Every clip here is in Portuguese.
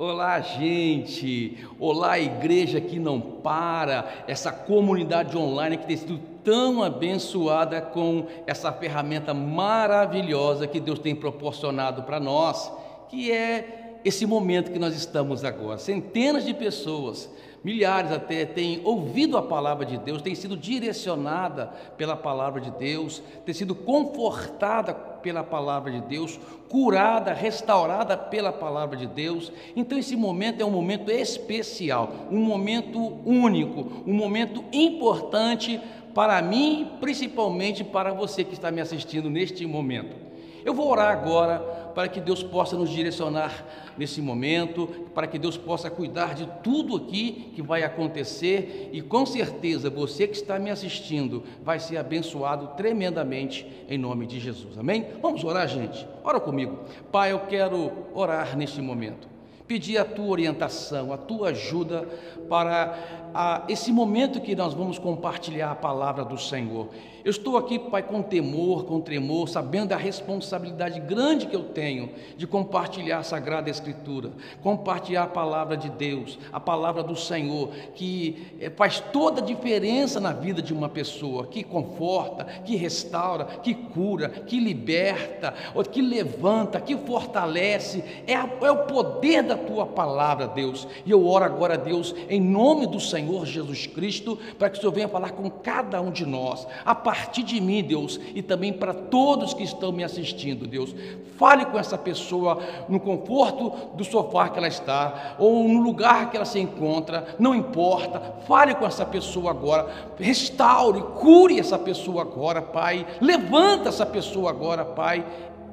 Olá, gente! Olá, igreja que não para, essa comunidade online que tem sido tão abençoada com essa ferramenta maravilhosa que Deus tem proporcionado para nós, que é esse momento que nós estamos agora. Centenas de pessoas milhares até têm ouvido a palavra de Deus, têm sido direcionada pela palavra de Deus, têm sido confortada pela palavra de Deus, curada, restaurada pela palavra de Deus. Então esse momento é um momento especial, um momento único, um momento importante para mim, principalmente para você que está me assistindo neste momento. Eu vou orar agora para que Deus possa nos direcionar nesse momento, para que Deus possa cuidar de tudo aqui que vai acontecer e com certeza você que está me assistindo vai ser abençoado tremendamente em nome de Jesus. Amém? Vamos orar, gente. Ora comigo. Pai, eu quero orar neste momento. Pedir a tua orientação, a tua ajuda para a, esse momento que nós vamos compartilhar a palavra do Senhor. Eu estou aqui, Pai, com temor, com tremor, sabendo da responsabilidade grande que eu tenho de compartilhar a Sagrada Escritura, compartilhar a palavra de Deus, a palavra do Senhor, que eh, faz toda a diferença na vida de uma pessoa, que conforta, que restaura, que cura, que liberta, que levanta, que fortalece. É, é o poder da tua palavra, Deus. E eu oro agora, Deus, em nome do Senhor Jesus Cristo, para que o Senhor venha falar com cada um de nós. A partir de mim, Deus, e também para todos que estão me assistindo, Deus. Fale com essa pessoa no conforto do sofá que ela está, ou no lugar que ela se encontra, não importa. Fale com essa pessoa agora, restaure, cure essa pessoa agora, Pai. Levanta essa pessoa agora, Pai,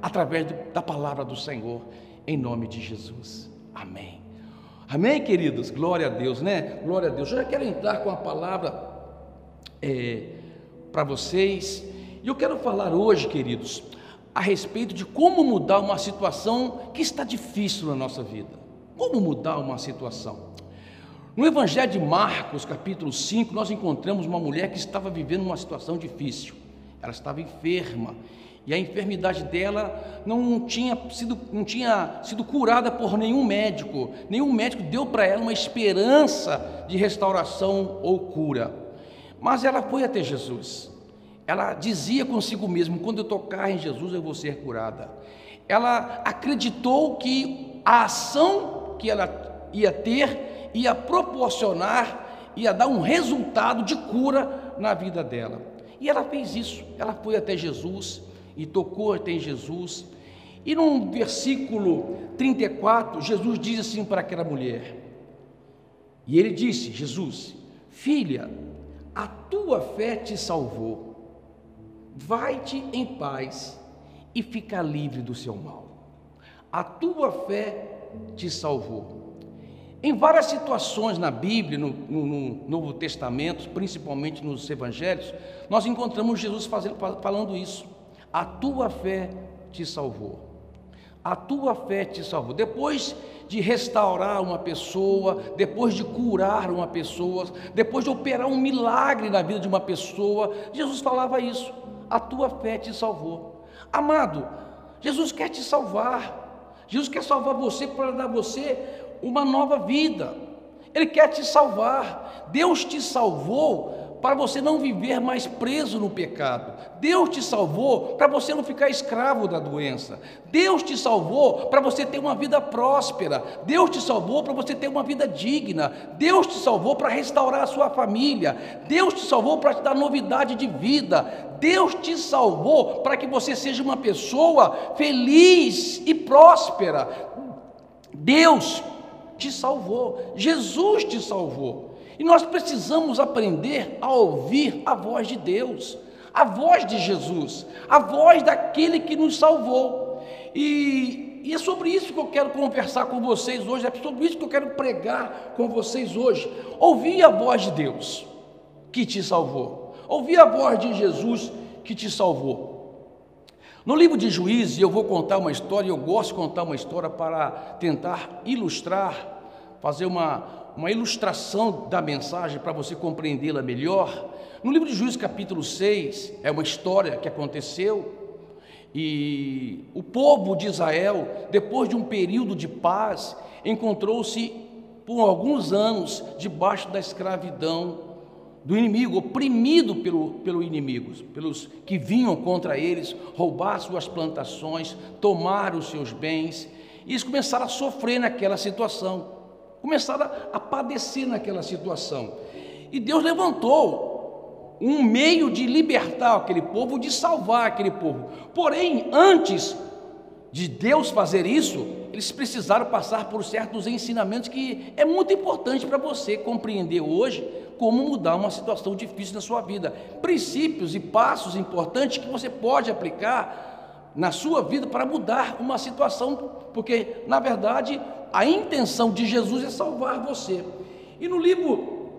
através da palavra do Senhor, em nome de Jesus. Amém. Amém, queridos? Glória a Deus, né? Glória a Deus. Eu já quero entrar com a palavra. É, para vocês. E eu quero falar hoje, queridos, a respeito de como mudar uma situação que está difícil na nossa vida. Como mudar uma situação? No Evangelho de Marcos, capítulo 5, nós encontramos uma mulher que estava vivendo uma situação difícil. Ela estava enferma e a enfermidade dela não tinha sido, não tinha sido curada por nenhum médico. Nenhum médico deu para ela uma esperança de restauração ou cura. Mas ela foi até Jesus. Ela dizia consigo mesma: quando eu tocar em Jesus, eu vou ser curada. Ela acreditou que a ação que ela ia ter ia proporcionar, ia dar um resultado de cura na vida dela. E ela fez isso. Ela foi até Jesus e tocou até Jesus. E no versículo 34, Jesus diz assim para aquela mulher: E ele disse: Jesus, filha, a tua fé te salvou. Vai-te em paz e fica livre do seu mal. A tua fé te salvou. Em várias situações na Bíblia, no, no, no Novo Testamento, principalmente nos Evangelhos, nós encontramos Jesus fazendo, falando isso. A tua fé te salvou. A tua fé te salvou. Depois de restaurar uma pessoa, depois de curar uma pessoa, depois de operar um milagre na vida de uma pessoa, Jesus falava isso: a tua fé te salvou. Amado, Jesus quer te salvar. Jesus quer salvar você para dar você uma nova vida. Ele quer te salvar. Deus te salvou para você não viver mais preso no pecado. Deus te salvou para você não ficar escravo da doença. Deus te salvou para você ter uma vida próspera. Deus te salvou para você ter uma vida digna. Deus te salvou para restaurar a sua família. Deus te salvou para te dar novidade de vida. Deus te salvou para que você seja uma pessoa feliz e próspera. Deus te salvou. Jesus te salvou. E nós precisamos aprender a ouvir a voz de Deus, a voz de Jesus, a voz daquele que nos salvou. E, e, é sobre isso que eu quero conversar com vocês hoje, é sobre isso que eu quero pregar com vocês hoje. Ouvir a voz de Deus que te salvou, ouvir a voz de Jesus que te salvou. No livro de Juízes, eu vou contar uma história, eu gosto de contar uma história para tentar ilustrar, fazer uma, uma ilustração da mensagem para você compreendê-la melhor. No livro de Juízes, capítulo 6, é uma história que aconteceu. E o povo de Israel, depois de um período de paz, encontrou-se por alguns anos debaixo da escravidão do inimigo, oprimido pelo, pelo inimigo, pelos que vinham contra eles, roubar suas plantações, tomar os seus bens. E eles começaram a sofrer naquela situação, começaram a padecer naquela situação. E Deus levantou um meio de libertar aquele povo, de salvar aquele povo. Porém, antes de Deus fazer isso, eles precisaram passar por certos ensinamentos que é muito importante para você compreender hoje como mudar uma situação difícil na sua vida. Princípios e passos importantes que você pode aplicar na sua vida para mudar uma situação, porque na verdade a intenção de Jesus é salvar você. E no livro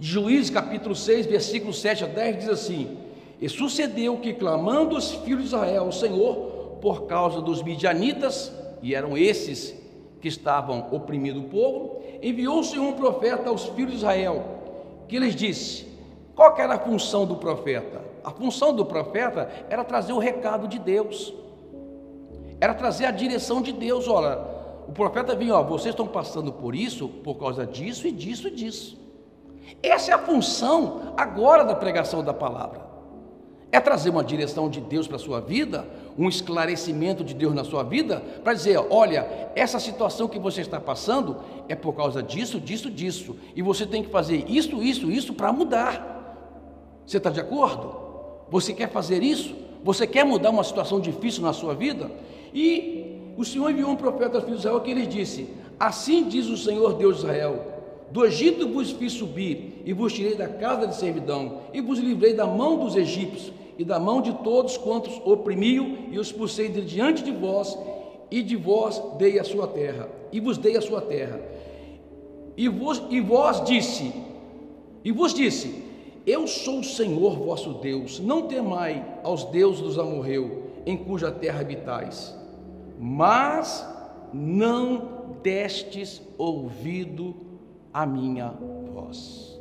Juízes capítulo 6, versículo 7 a 10 diz assim: E sucedeu que, clamando os filhos de Israel ao Senhor, por causa dos midianitas, e eram esses que estavam oprimindo o povo, enviou o Senhor um profeta aos filhos de Israel, que lhes disse: Qual era a função do profeta? A função do profeta era trazer o recado de Deus, era trazer a direção de Deus. Olha, o profeta vinha, ó, vocês estão passando por isso por causa disso e disso e disso. Essa é a função agora da pregação da palavra. É trazer uma direção de Deus para a sua vida, um esclarecimento de Deus na sua vida, para dizer: olha, essa situação que você está passando é por causa disso, disso, disso, e você tem que fazer isso, isso, isso para mudar. Você está de acordo? Você quer fazer isso? Você quer mudar uma situação difícil na sua vida? E o Senhor enviou um profeta aos filhos de Israel que lhes disse: Assim diz o Senhor Deus de Israel do Egito vos fiz subir, e vos tirei da casa de servidão, e vos livrei da mão dos egípcios, e da mão de todos quantos oprimiam, e os expulsei de diante de vós, e de vós dei a sua terra, e vos dei a sua terra. E e vós disse, e vos disse, eu sou o Senhor vosso Deus, não temai aos deuses dos amorreu, em cuja terra habitais. Mas não destes ouvido a minha voz.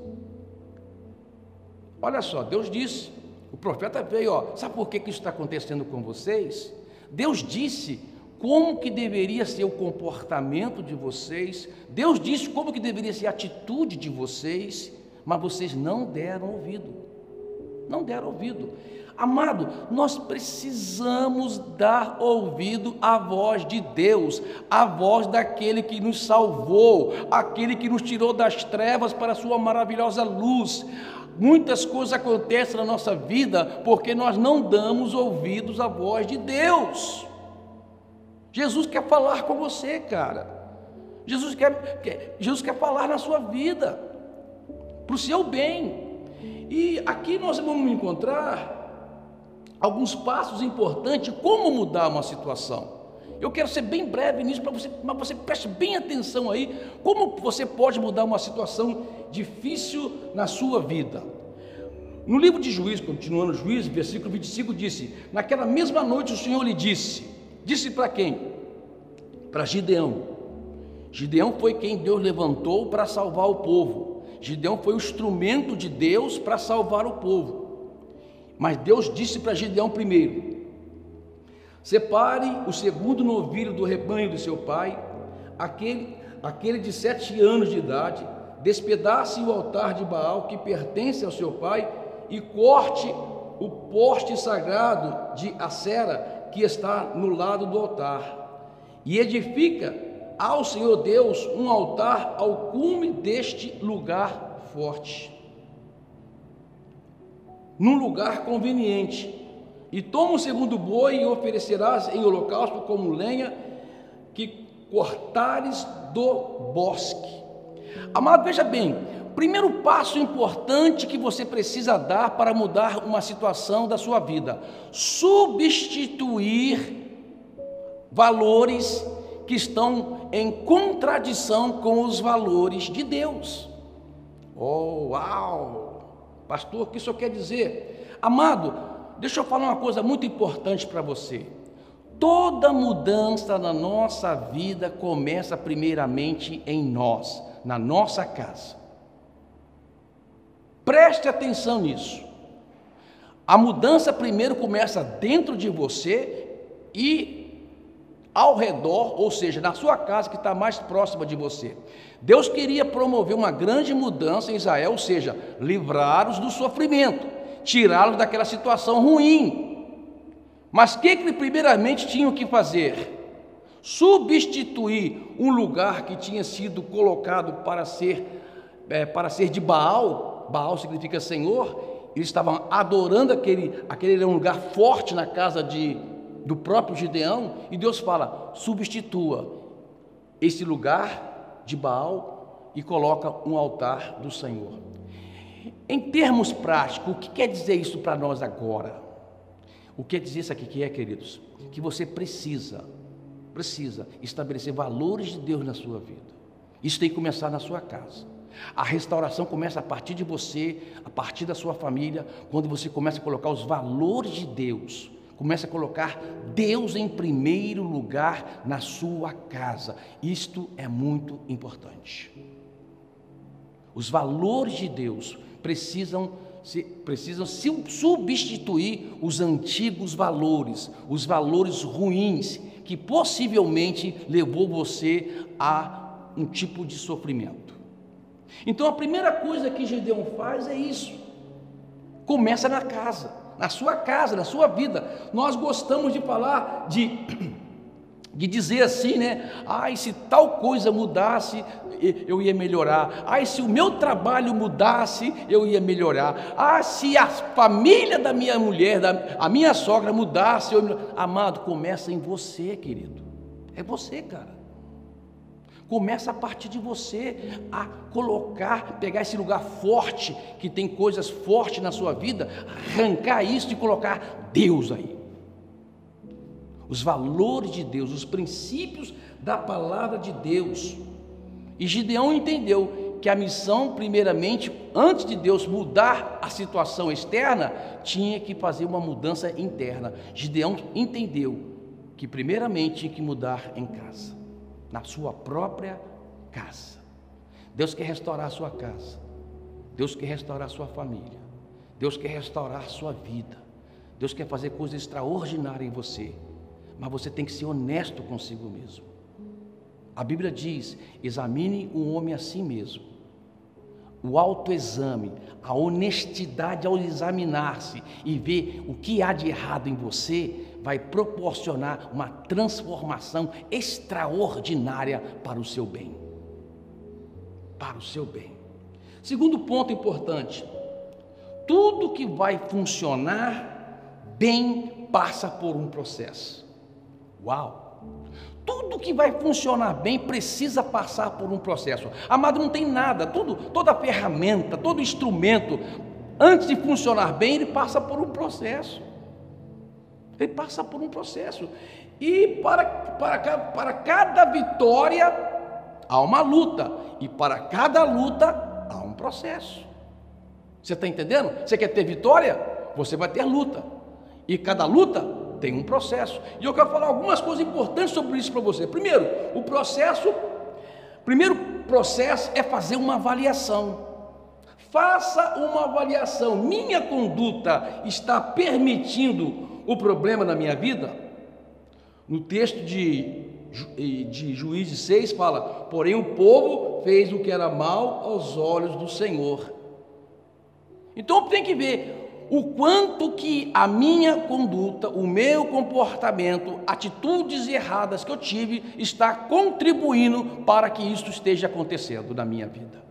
Olha só, Deus disse, o profeta veio, ó, sabe por que, que isso está acontecendo com vocês? Deus disse como que deveria ser o comportamento de vocês, Deus disse como que deveria ser a atitude de vocês, mas vocês não deram ouvido, não deram ouvido. Amado, nós precisamos dar ouvido à voz de Deus, à voz daquele que nos salvou, aquele que nos tirou das trevas para a sua maravilhosa luz. Muitas coisas acontecem na nossa vida porque nós não damos ouvidos à voz de Deus. Jesus quer falar com você, cara. Jesus quer, quer Jesus quer falar na sua vida, para o seu bem. E aqui nós vamos encontrar alguns passos importantes como mudar uma situação. Eu quero ser bem breve nisso para você, mas você preste bem atenção aí, como você pode mudar uma situação difícil na sua vida. No livro de Juízes, continuando Juízes, versículo 25 disse: Naquela mesma noite o Senhor lhe disse: Disse para quem? Para Gideão. Gideão foi quem Deus levantou para salvar o povo. Gideão foi o instrumento de Deus para salvar o povo. Mas Deus disse para Gideão primeiro: Separe o segundo novilho do rebanho de seu pai, aquele, aquele de sete anos de idade, despedace o altar de Baal que pertence ao seu pai e corte o poste sagrado de Acera que está no lado do altar. E edifica ao Senhor Deus um altar ao cume deste lugar forte num lugar conveniente. E toma o segundo boi e oferecerás em holocausto como lenha que cortares do bosque. Amado, veja bem, primeiro passo importante que você precisa dar para mudar uma situação da sua vida: substituir valores que estão em contradição com os valores de Deus. Oh, uau! Pastor, o que isso quer dizer? Amado, deixa eu falar uma coisa muito importante para você. Toda mudança na nossa vida começa primeiramente em nós, na nossa casa. Preste atenção nisso. A mudança primeiro começa dentro de você e ao redor, ou seja, na sua casa que está mais próxima de você. Deus queria promover uma grande mudança em Israel, ou seja, livrá-los do sofrimento, tirá-los daquela situação ruim. Mas o que, que primeiramente tinham que fazer? Substituir um lugar que tinha sido colocado para ser, é, para ser de Baal, Baal significa Senhor, eles estavam adorando aquele, aquele era um lugar forte na casa de, do próprio Gideão, e Deus fala: substitua esse lugar de Baal e coloca um altar do Senhor. Em termos práticos, o que quer dizer isso para nós agora? O que quer dizer isso aqui que é, queridos? Que você precisa, precisa estabelecer valores de Deus na sua vida. Isso tem que começar na sua casa. A restauração começa a partir de você, a partir da sua família, quando você começa a colocar os valores de Deus Comece a colocar Deus em primeiro lugar na sua casa. Isto é muito importante. Os valores de Deus precisam se, precisam substituir os antigos valores, os valores ruins que possivelmente levou você a um tipo de sofrimento. Então a primeira coisa que Gideão faz é isso. Começa na casa na sua casa, na sua vida. Nós gostamos de falar de de dizer assim, né? Ai, se tal coisa mudasse, eu ia melhorar. Ai, se o meu trabalho mudasse, eu ia melhorar. Ah, se a família da minha mulher, da, a minha sogra mudasse, eu... amado, começa em você, querido. É você, cara. Começa a partir de você a colocar, pegar esse lugar forte, que tem coisas fortes na sua vida, arrancar isso e colocar Deus aí. Os valores de Deus, os princípios da palavra de Deus. E Gideão entendeu que a missão, primeiramente, antes de Deus mudar a situação externa, tinha que fazer uma mudança interna. Gideão entendeu que, primeiramente, tinha que mudar em casa na sua própria casa. Deus quer restaurar a sua casa. Deus quer restaurar a sua família. Deus quer restaurar a sua vida. Deus quer fazer coisas extraordinárias em você. Mas você tem que ser honesto consigo mesmo. A Bíblia diz: examine um homem a si mesmo. O autoexame, a honestidade ao examinar-se e ver o que há de errado em você, vai proporcionar uma transformação extraordinária para o seu bem. Para o seu bem. Segundo ponto importante: tudo que vai funcionar bem passa por um processo. Uau! Tudo que vai funcionar bem precisa passar por um processo. Amado, não tem nada, tudo, toda ferramenta, todo instrumento, antes de funcionar bem, ele passa por um processo. Ele passa por um processo. E para, para, para cada vitória há uma luta. E para cada luta há um processo. Você está entendendo? Você quer ter vitória? Você vai ter luta. E cada luta tem um processo. E eu quero falar algumas coisas importantes sobre isso para você. Primeiro, o processo. Primeiro processo é fazer uma avaliação. Faça uma avaliação. Minha conduta está permitindo o problema na minha vida? No texto de, de Juízes 6 fala: Porém, o povo fez o que era mal aos olhos do Senhor. Então tem que ver o quanto que a minha conduta, o meu comportamento, atitudes erradas que eu tive, está contribuindo para que isso esteja acontecendo na minha vida.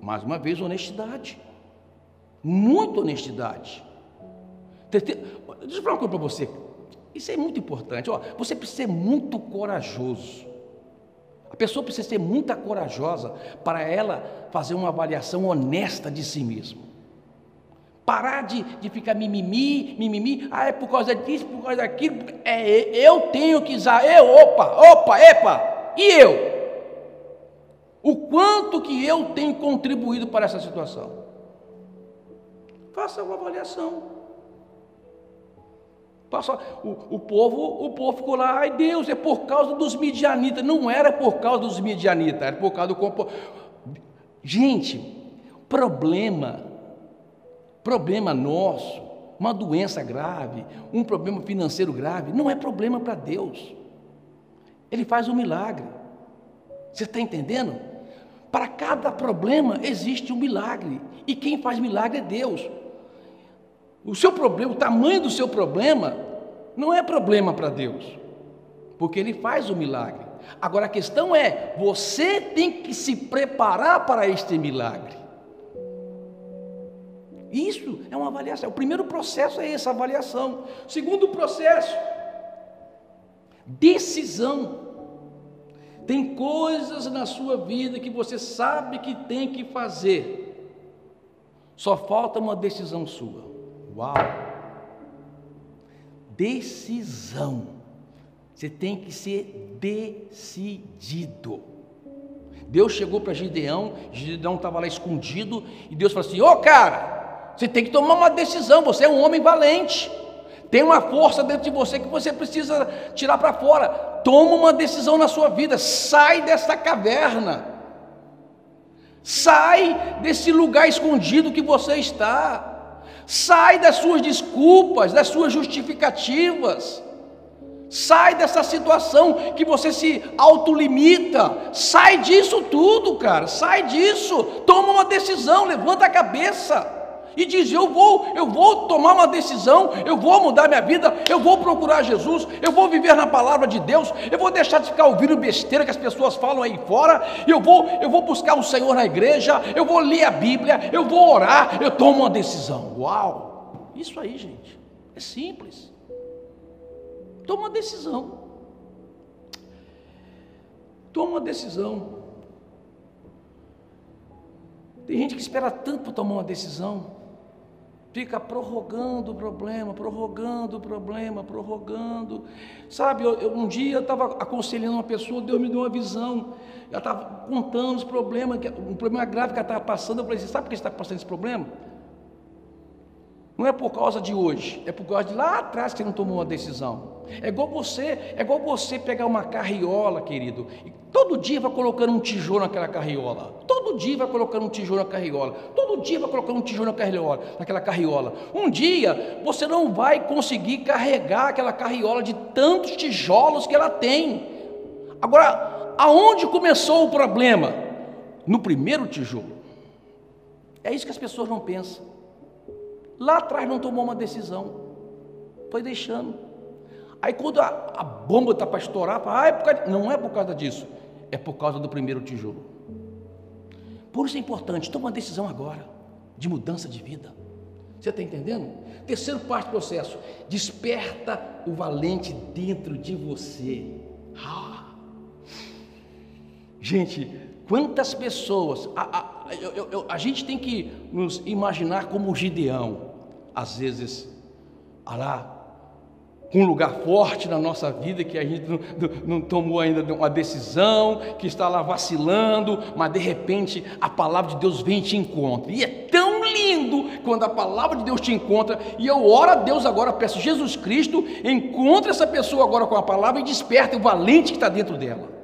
Mais uma vez, honestidade. Muita honestidade. Deixa eu falar uma coisa para você. Isso é muito importante. Ó, você precisa ser muito corajoso. A pessoa precisa ser muito corajosa para ela fazer uma avaliação honesta de si mesma. Parar de, de ficar mimimi, mimimi, ah, é por causa disso, por causa daquilo. É, eu tenho que usar, eu, opa, opa, epa, e eu? O quanto que eu tenho contribuído para essa situação? Faça uma avaliação. Passa, o, o, povo, o povo ficou lá, ai Deus, é por causa dos midianitas. Não era por causa dos midianitas, era por causa do compo... Gente, problema, problema nosso uma doença grave, um problema financeiro grave, não é problema para Deus. Ele faz um milagre. Você está entendendo? Para cada problema existe um milagre. E quem faz milagre é Deus. O seu problema, o tamanho do seu problema, não é problema para Deus. Porque Ele faz o milagre. Agora a questão é: você tem que se preparar para este milagre. Isso é uma avaliação. O primeiro processo é essa avaliação. Segundo processo, decisão. Tem coisas na sua vida que você sabe que tem que fazer. Só falta uma decisão sua. Uau! Decisão. Você tem que ser decidido. Deus chegou para Gideão, Gideão estava lá escondido, e Deus falou assim: Ô oh, cara, você tem que tomar uma decisão, você é um homem valente, tem uma força dentro de você que você precisa tirar para fora. Toma uma decisão na sua vida, sai dessa caverna, sai desse lugar escondido que você está, sai das suas desculpas, das suas justificativas. Sai dessa situação que você se autolimita. Sai disso tudo, cara. Sai disso. Toma uma decisão, levanta a cabeça e diz: "Eu vou, eu vou tomar uma decisão, eu vou mudar minha vida, eu vou procurar Jesus, eu vou viver na palavra de Deus, eu vou deixar de ficar ouvindo besteira que as pessoas falam aí fora, eu vou, eu vou buscar o Senhor na igreja, eu vou ler a Bíblia, eu vou orar, eu tomo uma decisão". Uau! Isso aí, gente. É simples. Toma uma decisão. Toma uma decisão. Tem gente que espera tanto para tomar uma decisão. Fica prorrogando o problema, prorrogando o problema, prorrogando. Sabe, eu, eu, um dia eu estava aconselhando uma pessoa, Deus me deu uma visão. Ela estava contando os problemas, um problema grave que ela estava passando. Eu falei assim: sabe por que você está passando esse problema? Não é por causa de hoje, é por causa de lá atrás que você não tomou uma decisão. É igual você, é igual você pegar uma carriola, querido, e todo dia vai colocando um tijolo naquela carriola. Todo dia vai colocando um tijolo na carriola. Todo dia vai colocando um tijolo na carriola, naquela carriola. Um dia você não vai conseguir carregar aquela carriola de tantos tijolos que ela tem. Agora, aonde começou o problema? No primeiro tijolo. É isso que as pessoas não pensam. Lá atrás não tomou uma decisão, foi deixando. Aí quando a, a bomba está para estourar, fala, ah, é por causa... não é por causa disso, é por causa do primeiro tijolo. Por isso é importante, toma uma decisão agora, de mudança de vida. Você está entendendo? Terceiro parte do processo, desperta o valente dentro de você. Ah. Gente, quantas pessoas, a, a, eu, eu, a gente tem que nos imaginar como Gideão às vezes, lá, com um lugar forte na nossa vida que a gente não, não, tomou ainda uma decisão, que está lá vacilando, mas de repente a palavra de Deus vem e te encontra. E é tão lindo quando a palavra de Deus te encontra. E eu oro a Deus agora, peço Jesus Cristo, encontre essa pessoa agora com a palavra e desperte o valente que está dentro dela.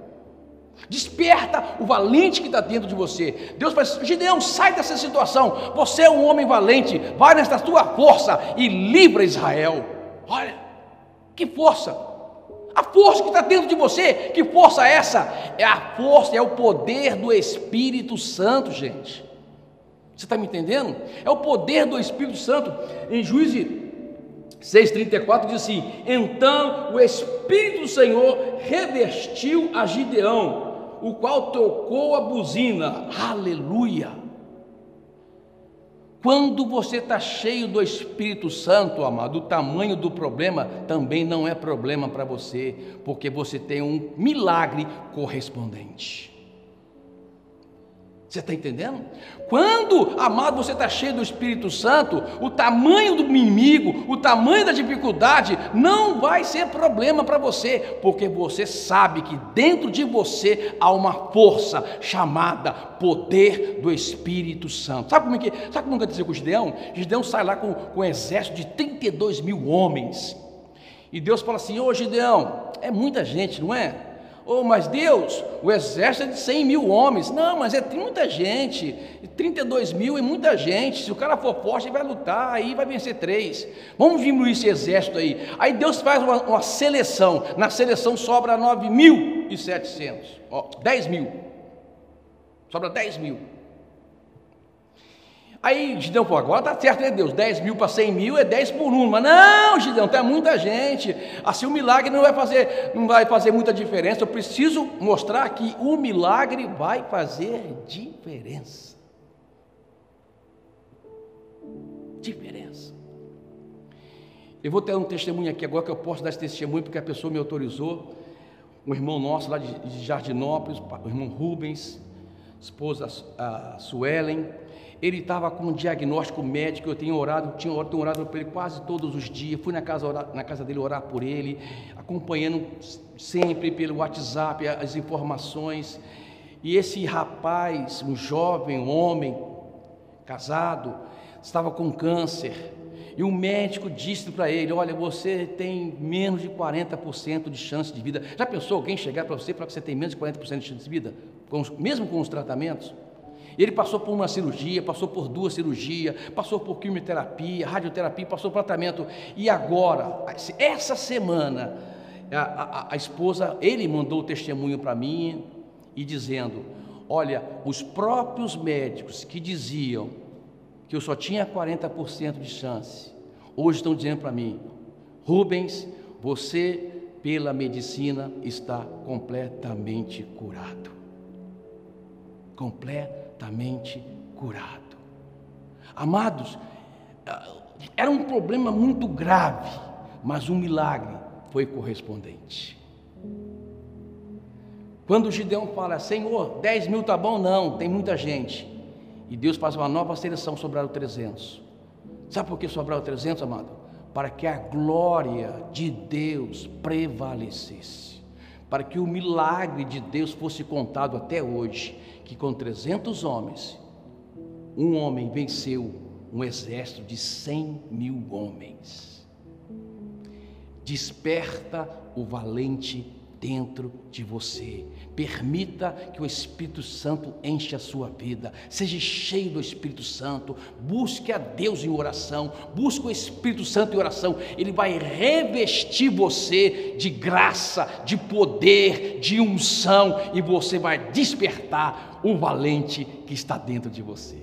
Desperta o valente que está dentro de você. Deus fala assim, Gideão, sai dessa situação. Você é um homem valente. Vai nessa tua força e livra Israel. Olha, que força. A força que está dentro de você, que força é essa? É a força, é o poder do Espírito Santo, gente. Você está me entendendo? É o poder do Espírito Santo. Em Juízes 6,34 diz assim: Então o Espírito do Senhor revestiu a Gideão o qual tocou a buzina. Aleluia! Quando você está cheio do Espírito Santo, amado, o tamanho do problema também não é problema para você, porque você tem um milagre correspondente. Você está entendendo? Quando, amado, você está cheio do Espírito Santo, o tamanho do inimigo, o tamanho da dificuldade não vai ser problema para você, porque você sabe que dentro de você há uma força chamada poder do Espírito Santo. Sabe como é que, sabe como aconteceu com Gideão? Gideão sai lá com, com um exército de 32 mil homens, e Deus fala assim: Ô Gideão, é muita gente, não é? Oh, mas Deus, o exército é de 100 mil homens. Não, mas é muita gente. 32 mil é muita gente. Se o cara for forte, ele vai lutar, aí vai vencer três. Vamos diminuir esse exército aí. Aí Deus faz uma, uma seleção. Na seleção sobra 9.700. Ó, 10 mil. Sobra 10 mil. Aí Gideão falou, agora está certo, né Deus? 10 mil para 100 mil é 10 por um. Mas não, Gideão, tem muita gente. Assim o milagre não vai fazer, não vai fazer muita diferença. Eu preciso mostrar que o milagre vai fazer diferença. Diferença. Eu vou ter um testemunho aqui agora que eu posso dar esse testemunho porque a pessoa me autorizou. Um irmão nosso lá de Jardinópolis, o irmão Rubens, esposa a Suelen ele estava com um diagnóstico médico, eu tenho orado, tinha orado, tenho orado por ele quase todos os dias, fui na casa, orar, na casa dele orar por ele, acompanhando sempre pelo WhatsApp as informações. E esse rapaz, um jovem um homem, casado, estava com câncer. E o médico disse para ele: Olha, você tem menos de 40% de chance de vida. Já pensou alguém chegar para você e falar que você tem menos de 40% de chance de vida? Mesmo com os tratamentos? Ele passou por uma cirurgia, passou por duas cirurgias, passou por quimioterapia, radioterapia, passou por tratamento. E agora, essa semana, a, a, a esposa, ele mandou o testemunho para mim e dizendo: Olha, os próprios médicos que diziam que eu só tinha 40% de chance, hoje estão dizendo para mim: Rubens, você, pela medicina, está completamente curado. Completamente completamente curado. Amados, era um problema muito grave, mas um milagre foi correspondente. Quando Gideão fala, Senhor, 10 mil tá bom? Não, tem muita gente. E Deus faz uma nova seleção, sobraram 300. Sabe por que sobraram 300, amado? Para que a glória de Deus prevalecesse. Para que o milagre de Deus fosse contado até hoje que com 300 homens, um homem venceu um exército de 100 mil homens. Desperta o valente dentro de você. Permita que o Espírito Santo enche a sua vida. Seja cheio do Espírito Santo. Busque a Deus em oração. Busque o Espírito Santo em oração. Ele vai revestir você de graça, de poder, de unção e você vai despertar o valente que está dentro de você.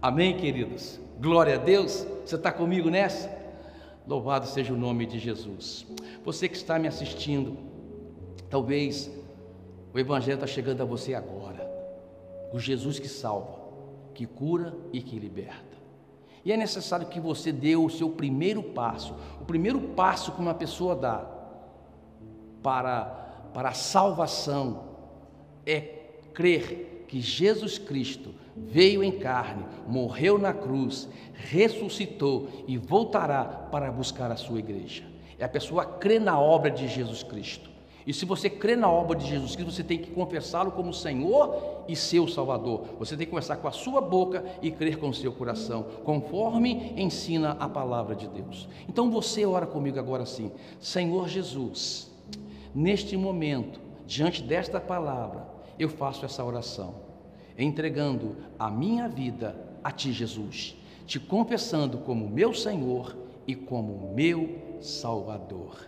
Amém, queridos? Glória a Deus. Você está comigo nessa? Louvado seja o nome de Jesus. Você que está me assistindo, Talvez o Evangelho está chegando a você agora. O Jesus que salva, que cura e que liberta. E é necessário que você dê o seu primeiro passo. O primeiro passo que uma pessoa dá para, para a salvação é crer que Jesus Cristo veio em carne, morreu na cruz, ressuscitou e voltará para buscar a sua igreja. É a pessoa crer na obra de Jesus Cristo. E se você crê na obra de Jesus Cristo, você tem que confessá-lo como Senhor e seu Salvador. Você tem que começar com a sua boca e crer com o seu coração, conforme ensina a palavra de Deus. Então você ora comigo agora assim: Senhor Jesus, neste momento, diante desta palavra, eu faço essa oração, entregando a minha vida a Ti, Jesus, te confessando como meu Senhor e como meu Salvador.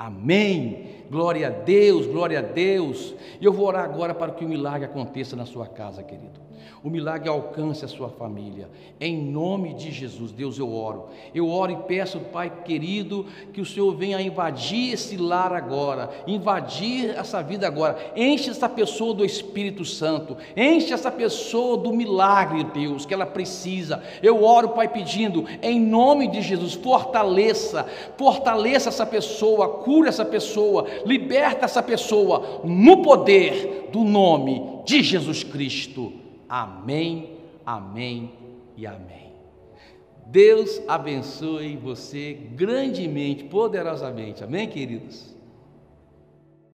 Amém. Glória a Deus, glória a Deus. E eu vou orar agora para que o milagre aconteça na sua casa, querido o milagre alcance a sua família. Em nome de Jesus, Deus, eu oro. Eu oro e peço, Pai querido, que o Senhor venha invadir esse lar agora, invadir essa vida agora. Enche essa pessoa do Espírito Santo, enche essa pessoa do milagre, Deus, que ela precisa. Eu oro, Pai, pedindo, em nome de Jesus, fortaleça, fortaleça essa pessoa, cura essa pessoa, liberta essa pessoa, no poder do nome de Jesus Cristo. Amém, amém e amém. Deus abençoe você grandemente, poderosamente. Amém, queridos?